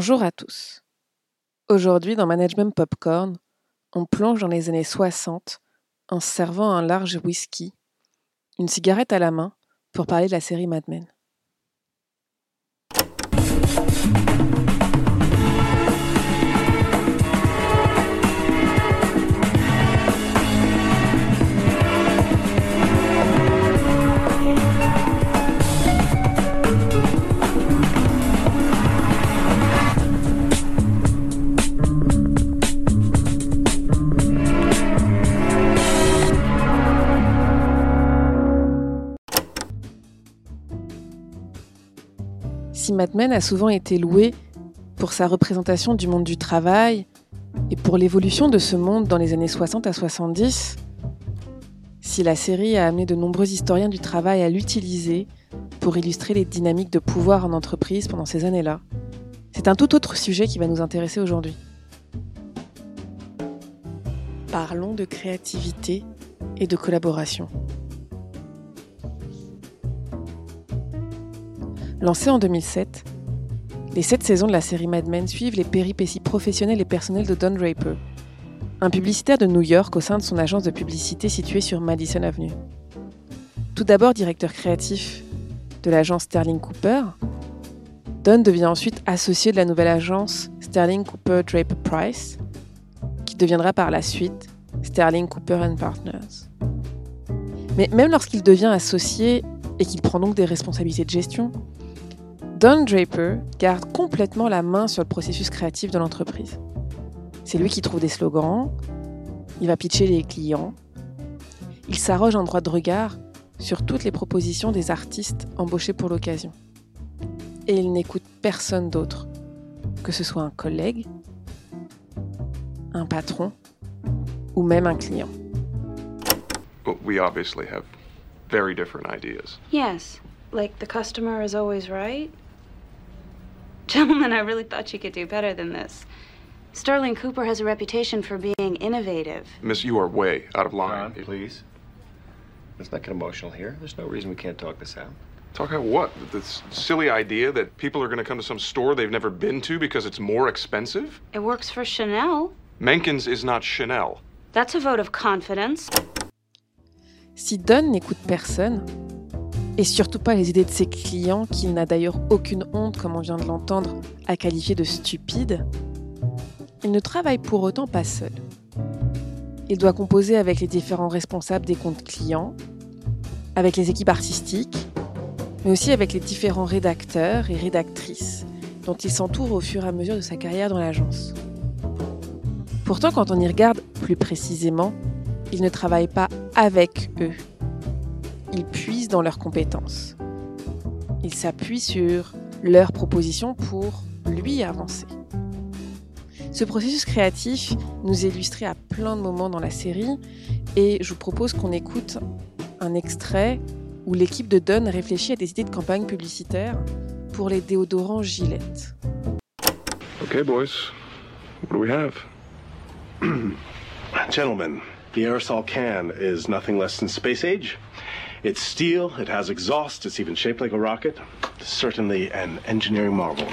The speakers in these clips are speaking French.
Bonjour à tous. Aujourd'hui, dans Management Popcorn, on plonge dans les années 60 en servant un large whisky, une cigarette à la main, pour parler de la série Mad Men. Si Mad Men a souvent été loué pour sa représentation du monde du travail et pour l'évolution de ce monde dans les années 60 à 70, si la série a amené de nombreux historiens du travail à l'utiliser pour illustrer les dynamiques de pouvoir en entreprise pendant ces années-là, c'est un tout autre sujet qui va nous intéresser aujourd'hui. Parlons de créativité et de collaboration. Lancée en 2007, les sept saisons de la série Mad Men suivent les péripéties professionnelles et personnelles de Don Draper, un publicitaire de New York au sein de son agence de publicité située sur Madison Avenue. Tout d'abord directeur créatif de l'agence Sterling Cooper, Don devient ensuite associé de la nouvelle agence Sterling Cooper Draper Price, qui deviendra par la suite Sterling Cooper Partners. Mais même lorsqu'il devient associé et qu'il prend donc des responsabilités de gestion, Don Draper garde complètement la main sur le processus créatif de l'entreprise. C'est lui qui trouve des slogans, il va pitcher les clients, il s'arroge un droit de regard sur toutes les propositions des artistes embauchés pour l'occasion. Et il n'écoute personne d'autre, que ce soit un collègue, un patron ou même un client. But we obviously have very different ideas. Yes, like the customer is always right. Gentlemen, I really thought you could do better than this. Sterling Cooper has a reputation for being innovative. Miss, you are way out of line. John, please. Let's not get emotional here. There's no reason we can't talk this out. Talk about what? This silly idea that people are going to come to some store they've never been to because it's more expensive? It works for Chanel. Menkins is not Chanel. That's a vote of confidence. Si Don n'écoute personne, et surtout pas les idées de ses clients qu'il n'a d'ailleurs aucune honte, comme on vient de l'entendre, à qualifier de stupides, il ne travaille pour autant pas seul. Il doit composer avec les différents responsables des comptes clients, avec les équipes artistiques, mais aussi avec les différents rédacteurs et rédactrices dont il s'entoure au fur et à mesure de sa carrière dans l'agence. Pourtant, quand on y regarde plus précisément, il ne travaille pas avec eux. Il puise dans leurs compétences. Il s'appuie sur leurs propositions pour lui avancer. Ce processus créatif nous est illustré à plein de moments dans la série et je vous propose qu'on écoute un extrait où l'équipe de Dunn réfléchit à des idées de campagne publicitaire pour les déodorants Gillette. Okay, boys. What do we have? Gentlemen, the aerosol can is nothing less than space age. It's steel, it has exhaust, it's even shaped like a rocket. Certainly an engineering marvel.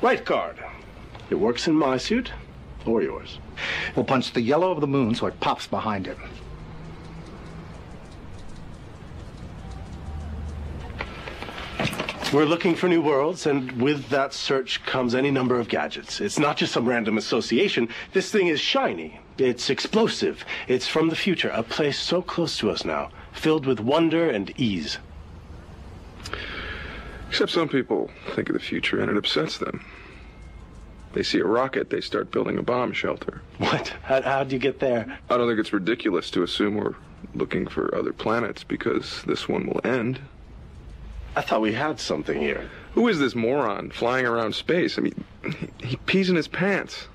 Right card. It works in my suit or yours. We'll punch the yellow of the moon so it pops behind it. We're looking for new worlds, and with that search comes any number of gadgets. It's not just some random association. This thing is shiny. It's explosive. It's from the future, a place so close to us now, filled with wonder and ease. Except some people think of the future and it upsets them. They see a rocket, they start building a bomb shelter. What? How, how'd you get there? I don't think it's ridiculous to assume we're looking for other planets because this one will end I thought we had something here. Who is this moron flying around space? I mean, he pees in his pants.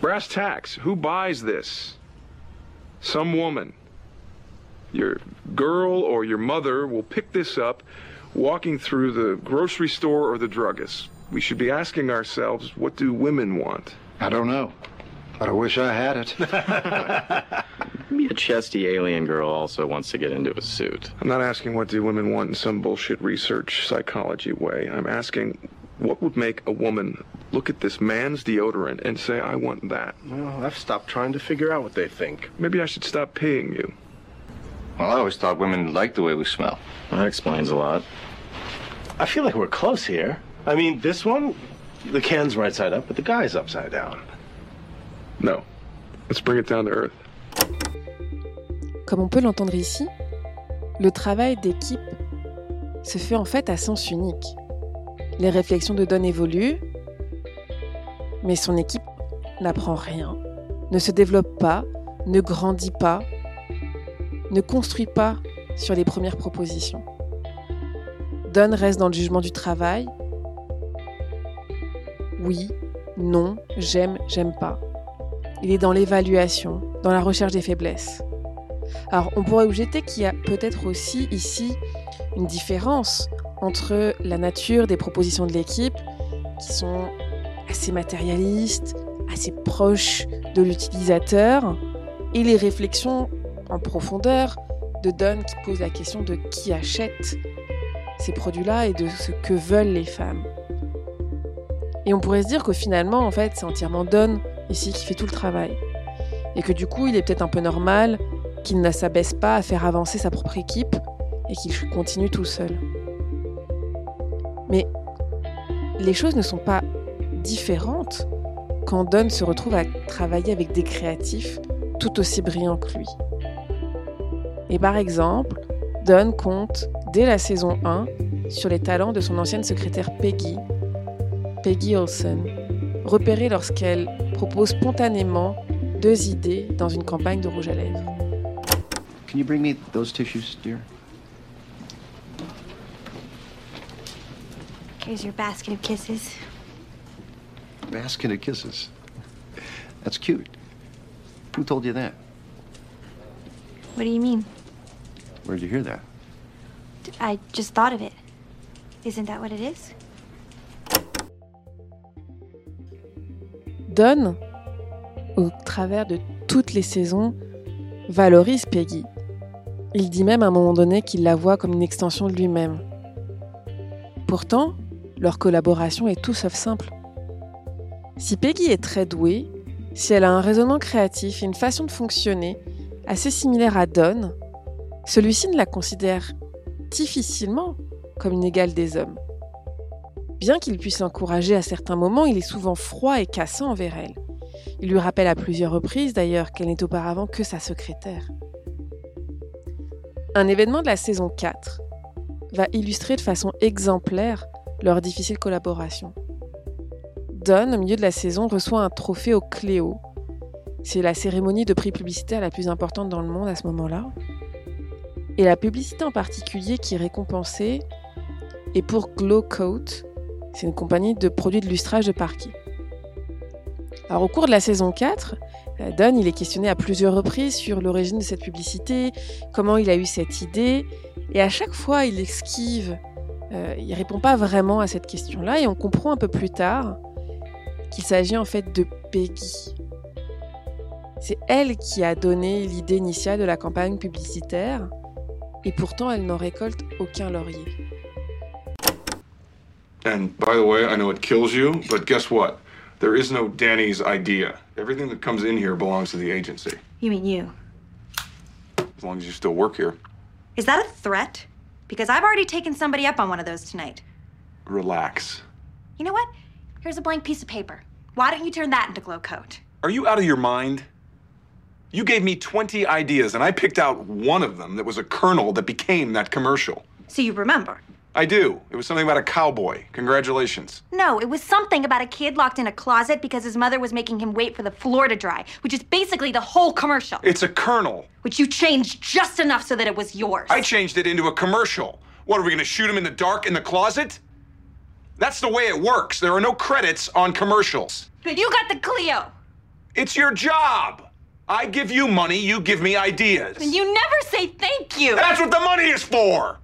Brass tacks, who buys this? Some woman. Your girl or your mother will pick this up walking through the grocery store or the druggist. We should be asking ourselves, what do women want? I don't know, but I wish I had it. Maybe a chesty alien girl also wants to get into a suit. I'm not asking what do women want in some bullshit research psychology way. I'm asking what would make a woman look at this man's deodorant and say, I want that? Well, I've stopped trying to figure out what they think. Maybe I should stop paying you. Well, I always thought women liked the way we smell. That explains a lot. I feel like we're close here. I mean, this one, the can's right side up, but the guy's upside down. No. Let's bring it down to earth. Comme on peut l'entendre ici, le travail d'équipe se fait en fait à sens unique. Les réflexions de Don évoluent, mais son équipe n'apprend rien, ne se développe pas, ne grandit pas, ne construit pas sur les premières propositions. Don reste dans le jugement du travail. Oui, non, j'aime, j'aime pas. Il est dans l'évaluation, dans la recherche des faiblesses. Alors on pourrait objecter qu'il y a peut-être aussi ici une différence entre la nature des propositions de l'équipe qui sont assez matérialistes, assez proches de l'utilisateur, et les réflexions en profondeur de Don qui pose la question de qui achète ces produits-là et de ce que veulent les femmes. Et on pourrait se dire que finalement, en fait, c'est entièrement Don ici qui fait tout le travail. Et que du coup, il est peut-être un peu normal qu'il ne s'abaisse pas à faire avancer sa propre équipe et qu'il continue tout seul. Mais les choses ne sont pas différentes quand Don se retrouve à travailler avec des créatifs tout aussi brillants que lui. Et par exemple, Don compte, dès la saison 1, sur les talents de son ancienne secrétaire Peggy, Peggy Olson, repérée lorsqu'elle propose spontanément deux idées dans une campagne de rouge à lèvres. Can you bring me those tissues, dear? Here's your basket of kisses. Basket of kisses. That's cute. Who told you that? What do you mean? Where'd you hear that? I just thought of it. Isn't that what it is? Don, au travers de toutes les saisons, valorise Peggy. Il dit même à un moment donné qu'il la voit comme une extension de lui-même. Pourtant, leur collaboration est tout sauf simple. Si Peggy est très douée, si elle a un raisonnement créatif et une façon de fonctionner assez similaire à Don, celui-ci ne la considère difficilement comme une égale des hommes. Bien qu'il puisse l'encourager à certains moments, il est souvent froid et cassant envers elle. Il lui rappelle à plusieurs reprises d'ailleurs qu'elle n'est auparavant que sa secrétaire. Un événement de la saison 4 va illustrer de façon exemplaire leur difficile collaboration. Don, au milieu de la saison, reçoit un trophée au Cléo. C'est la cérémonie de prix publicitaire la plus importante dans le monde à ce moment-là. Et la publicité en particulier qui est récompensée est pour Glow Coat. C'est une compagnie de produits de lustrage de parquet. Alors, au cours de la saison 4, euh, Don il est questionné à plusieurs reprises sur l'origine de cette publicité, comment il a eu cette idée, et à chaque fois il esquive, euh, il répond pas vraiment à cette question-là, et on comprend un peu plus tard qu'il s'agit en fait de Peggy. C'est elle qui a donné l'idée initiale de la campagne publicitaire, et pourtant elle n'en récolte aucun laurier. And by the way, I know it kills you, but guess what? There is no Danny's idea. Everything that comes in here belongs to the agency. You mean you? As long as you still work here. Is that a threat? Because I've already taken somebody up on one of those tonight. Relax. You know what? Here's a blank piece of paper. Why don't you turn that into glow coat? Are you out of your mind? You gave me 20 ideas, and I picked out one of them that was a kernel that became that commercial. So you remember. I do. It was something about a cowboy. Congratulations. No, it was something about a kid locked in a closet because his mother was making him wait for the floor to dry, which is basically the whole commercial. It's a kernel. Which you changed just enough so that it was yours. I changed it into a commercial. What, are we going to shoot him in the dark in the closet? That's the way it works. There are no credits on commercials. But you got the Clio. It's your job. I give you money, you give me ideas. And you never say thank you. That's what the money is for.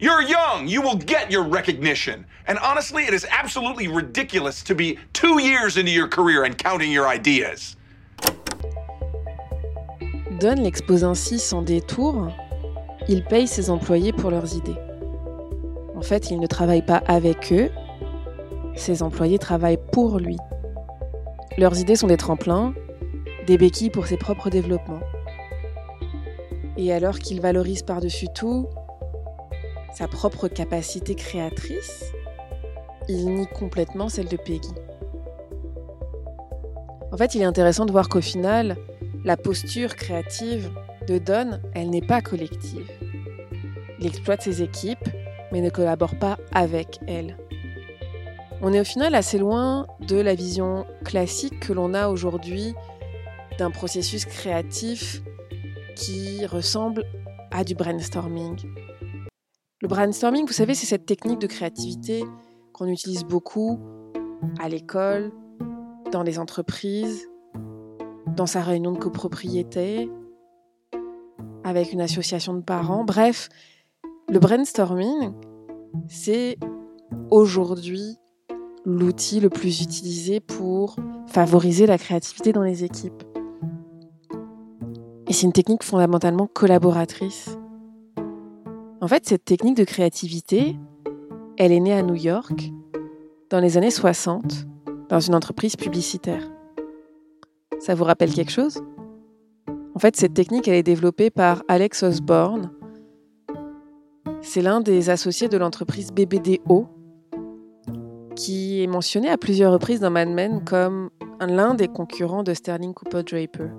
You're young. You will get your recognition. And honestly, it is absolutely ridiculous to be two years into your career and counting your ideas. Don l'expose ainsi sans détour. Il paye ses employés pour leurs idées. En fait, il ne travaille pas avec eux. Ses employés travaillent pour lui. Leurs idées sont des tremplins, des béquilles pour ses propres développements. Et alors qu'il valorise par-dessus tout sa propre capacité créatrice, il nie complètement celle de Peggy. En fait, il est intéressant de voir qu'au final, la posture créative de Don, elle n'est pas collective. Il exploite ses équipes, mais ne collabore pas avec elles. On est au final assez loin de la vision classique que l'on a aujourd'hui d'un processus créatif qui ressemble à du brainstorming. Le brainstorming, vous savez, c'est cette technique de créativité qu'on utilise beaucoup à l'école, dans les entreprises, dans sa réunion de copropriété, avec une association de parents. Bref, le brainstorming, c'est aujourd'hui l'outil le plus utilisé pour favoriser la créativité dans les équipes. Et c'est une technique fondamentalement collaboratrice. En fait, cette technique de créativité, elle est née à New York dans les années 60, dans une entreprise publicitaire. Ça vous rappelle quelque chose? En fait, cette technique, elle est développée par Alex Osborne. C'est l'un des associés de l'entreprise BBDO, qui est mentionné à plusieurs reprises dans Mad Men comme l'un des concurrents de Sterling Cooper Draper.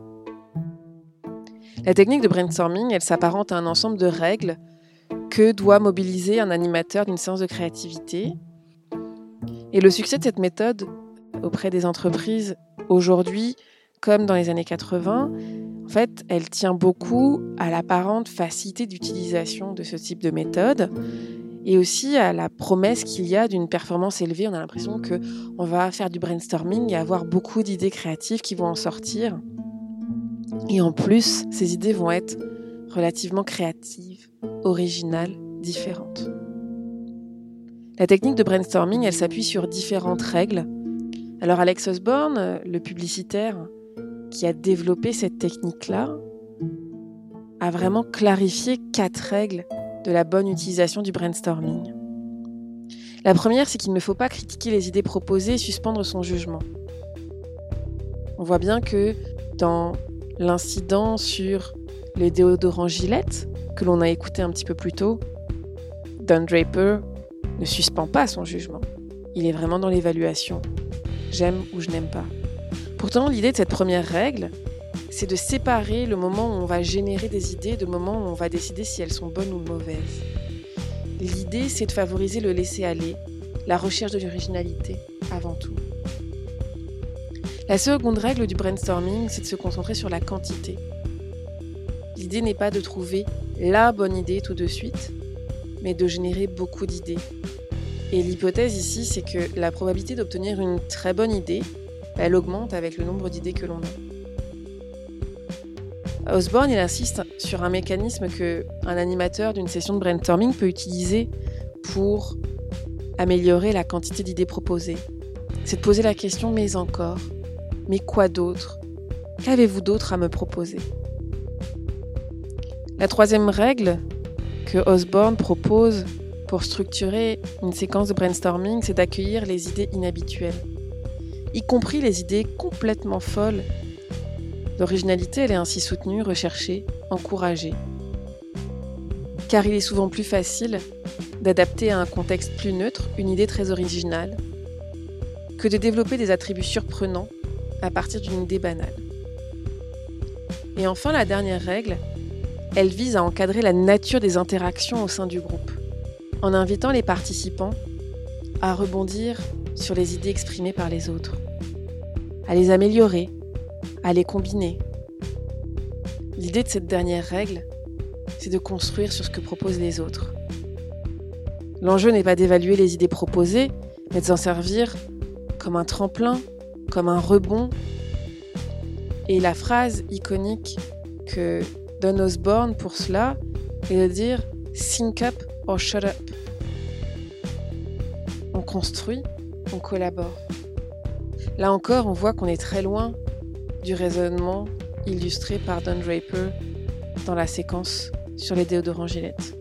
La technique de brainstorming, elle s'apparente à un ensemble de règles que doit mobiliser un animateur d'une séance de créativité. Et le succès de cette méthode auprès des entreprises aujourd'hui, comme dans les années 80, en fait, elle tient beaucoup à l'apparente facilité d'utilisation de ce type de méthode et aussi à la promesse qu'il y a d'une performance élevée. On a l'impression que on va faire du brainstorming et avoir beaucoup d'idées créatives qui vont en sortir. Et en plus, ces idées vont être relativement créatives, originales, différentes. La technique de brainstorming, elle s'appuie sur différentes règles. Alors Alex Osborne, le publicitaire qui a développé cette technique-là, a vraiment clarifié quatre règles de la bonne utilisation du brainstorming. La première, c'est qu'il ne faut pas critiquer les idées proposées et suspendre son jugement. On voit bien que dans l'incident sur les déodorants Gillette, que l'on a écouté un petit peu plus tôt, Don Draper ne suspend pas son jugement. Il est vraiment dans l'évaluation. J'aime ou je n'aime pas. Pourtant, l'idée de cette première règle, c'est de séparer le moment où on va générer des idées de moment où on va décider si elles sont bonnes ou mauvaises. L'idée, c'est de favoriser le laisser-aller, la recherche de l'originalité avant tout. La seconde règle du brainstorming, c'est de se concentrer sur la quantité. L'idée n'est pas de trouver la bonne idée tout de suite, mais de générer beaucoup d'idées. Et l'hypothèse ici, c'est que la probabilité d'obtenir une très bonne idée, elle augmente avec le nombre d'idées que l'on a. Osborne, il insiste sur un mécanisme que un animateur d'une session de brainstorming peut utiliser pour améliorer la quantité d'idées proposées. C'est de poser la question mais encore, mais quoi d'autre? Qu'avez-vous d'autre à me proposer? La troisième règle que Osborne propose pour structurer une séquence de brainstorming, c'est d'accueillir les idées inhabituelles, y compris les idées complètement folles. L'originalité, elle est ainsi soutenue, recherchée, encouragée. Car il est souvent plus facile d'adapter à un contexte plus neutre une idée très originale que de développer des attributs surprenants à partir d'une idée banale. Et enfin, la dernière règle, elle vise à encadrer la nature des interactions au sein du groupe. en invitant les participants à rebondir sur les idées exprimées par les autres, à les améliorer, à les combiner. L'idée de cette dernière règle, c'est de construire sur ce que proposent les autres. L'enjeu n'est pas d'évaluer les idées proposées, mais de s'en servir comme un tremplin, comme un rebond. Et la phrase iconique que donne Osborne pour cela est de dire Think up or shut up. On construit, on collabore. Là encore, on voit qu'on est très loin du raisonnement illustré par Don Draper dans la séquence sur les déodorants Gillette.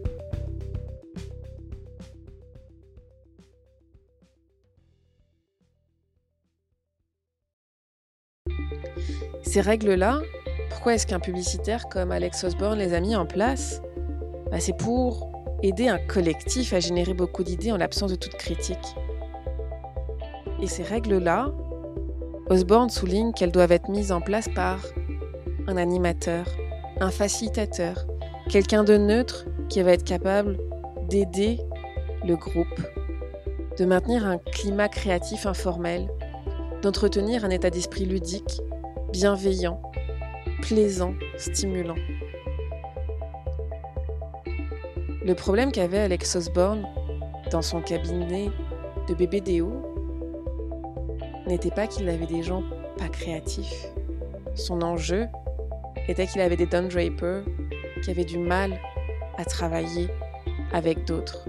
Ces règles-là, pourquoi est-ce qu'un publicitaire comme Alex Osborne les a mis en place? Bah, C'est pour aider un collectif à générer beaucoup d'idées en l'absence de toute critique. Et ces règles-là, Osborne souligne qu'elles doivent être mises en place par un animateur, un facilitateur, quelqu'un de neutre qui va être capable d'aider le groupe, de maintenir un climat créatif informel, d'entretenir un état d'esprit ludique, bienveillant, plaisant, stimulant. Le problème qu'avait Alex Osborne dans son cabinet de bébé Déo n'était pas qu'il avait des gens pas créatifs. Son enjeu était qu'il avait des Don Draper qui avaient du mal à travailler avec d'autres.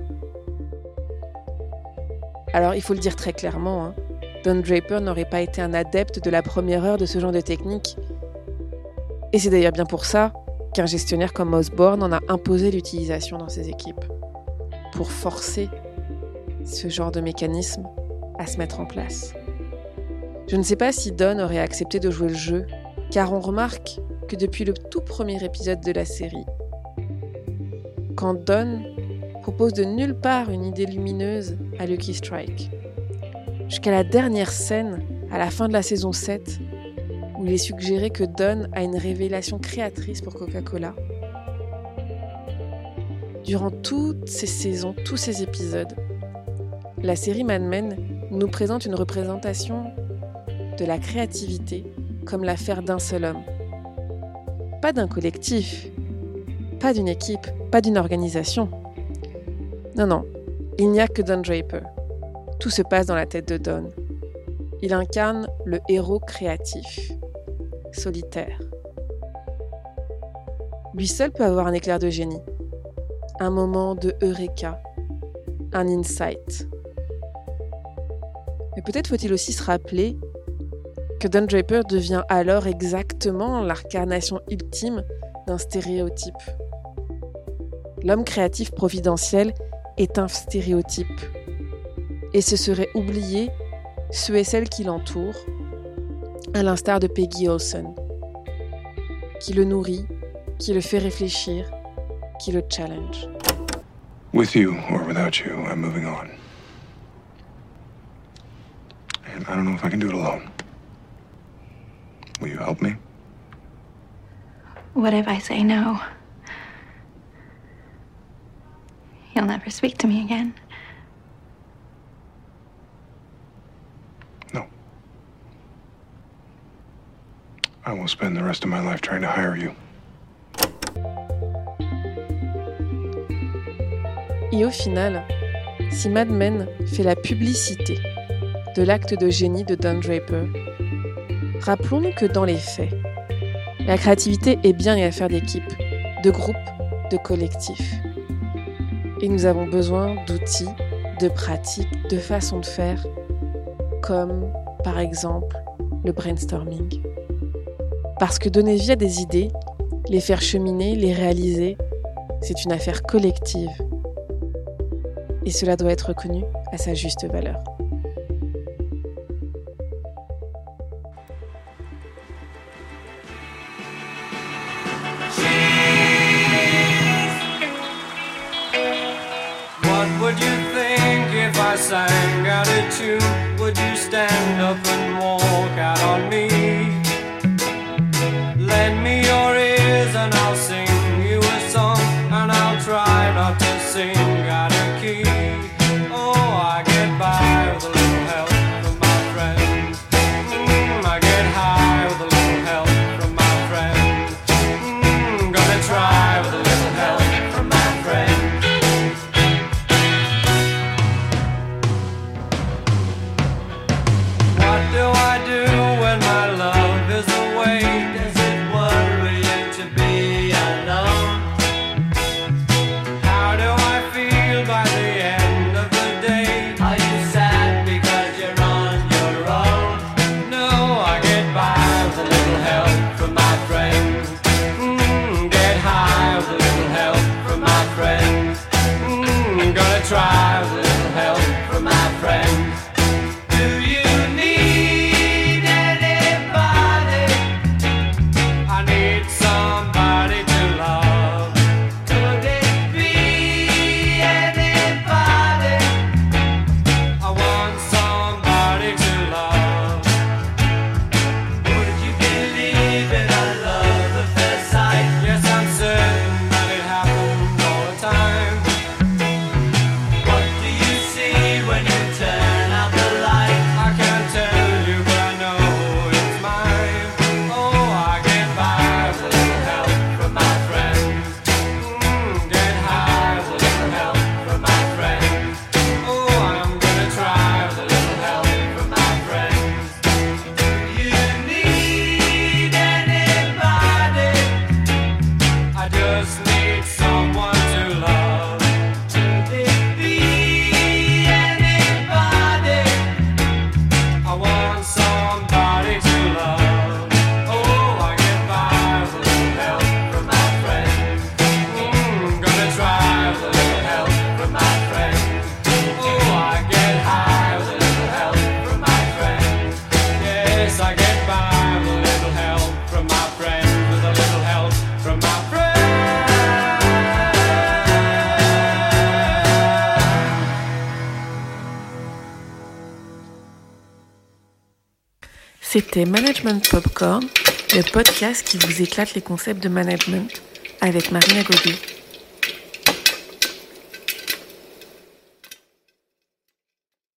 Alors il faut le dire très clairement, hein, Don Draper n'aurait pas été un adepte de la première heure de ce genre de technique. Et c'est d'ailleurs bien pour ça qu'un gestionnaire comme Osborne en a imposé l'utilisation dans ses équipes, pour forcer ce genre de mécanisme à se mettre en place. Je ne sais pas si Don aurait accepté de jouer le jeu, car on remarque que depuis le tout premier épisode de la série, quand Don propose de nulle part une idée lumineuse à Lucky Strike, jusqu'à la dernière scène, à la fin de la saison 7, où il est suggéré que Don a une révélation créatrice pour Coca-Cola. Durant toutes ces saisons, tous ces épisodes, la série Mad Men nous présente une représentation de la créativité comme l'affaire d'un seul homme. Pas d'un collectif, pas d'une équipe, pas d'une organisation. Non, non, il n'y a que Don Draper. Tout se passe dans la tête de Don. Il incarne le héros créatif, solitaire. Lui seul peut avoir un éclair de génie, un moment de eureka, un insight. Mais peut-être faut-il aussi se rappeler que Don Draper devient alors exactement l'incarnation ultime d'un stéréotype. L'homme créatif providentiel est un stéréotype et ce serait oublier ceux et celles qui l'entourent, à l'instar de Peggy Olson, qui le nourrit, qui le fait réfléchir, qui le challenge. With you or without you, I'm moving on. And I don't know if I can do it alone. Will you help me? What if I say no? You'll never speak to me again. I will spend the rest of my life trying to hire you. Et au final, si Mad Men fait la publicité de l'acte de génie de Don Draper, rappelons-nous que dans les faits, la créativité est bien une affaire d'équipe, de groupe, de collectif. Et nous avons besoin d'outils, de pratiques, de façons de faire, comme par exemple le brainstorming. Parce que donner vie à des idées, les faire cheminer, les réaliser, c'est une affaire collective. Et cela doit être reconnu à sa juste valeur. I sang out a tune? Would you stand up and walk out on me? Lend me your ears and I'll sing you a song, and I'll try not to sing C'était Management Popcorn, le podcast qui vous éclate les concepts de management avec Marina Godet.